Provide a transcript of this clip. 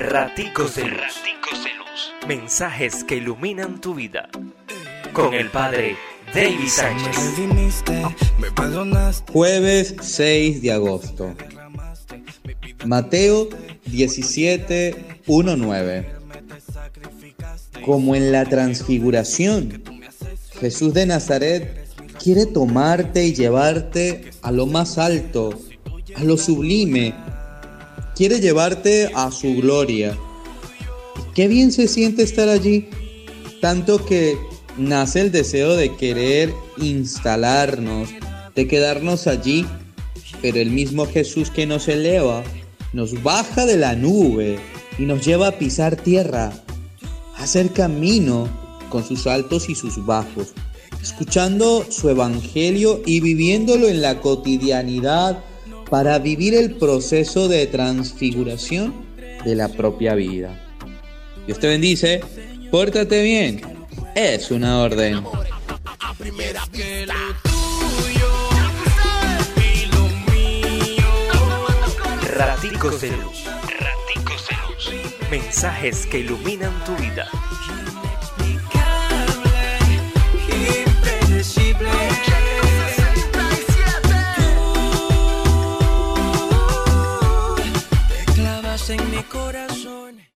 Raticos de Luz. Mensajes que iluminan tu vida. Con el Padre David Sánchez. Jueves 6 de agosto. Mateo 17, 1, 9. Como en la transfiguración, Jesús de Nazaret quiere tomarte y llevarte a lo más alto, a lo sublime. Quiere llevarte a su gloria. Qué bien se siente estar allí, tanto que nace el deseo de querer instalarnos, de quedarnos allí, pero el mismo Jesús que nos eleva, nos baja de la nube y nos lleva a pisar tierra, a hacer camino con sus altos y sus bajos, escuchando su evangelio y viviéndolo en la cotidianidad para vivir el proceso de transfiguración de la propia vida. Dios te bendice, pórtate bien, es una orden. Raticos de Luz. Mensajes que iluminan tu vida. en mi corazón.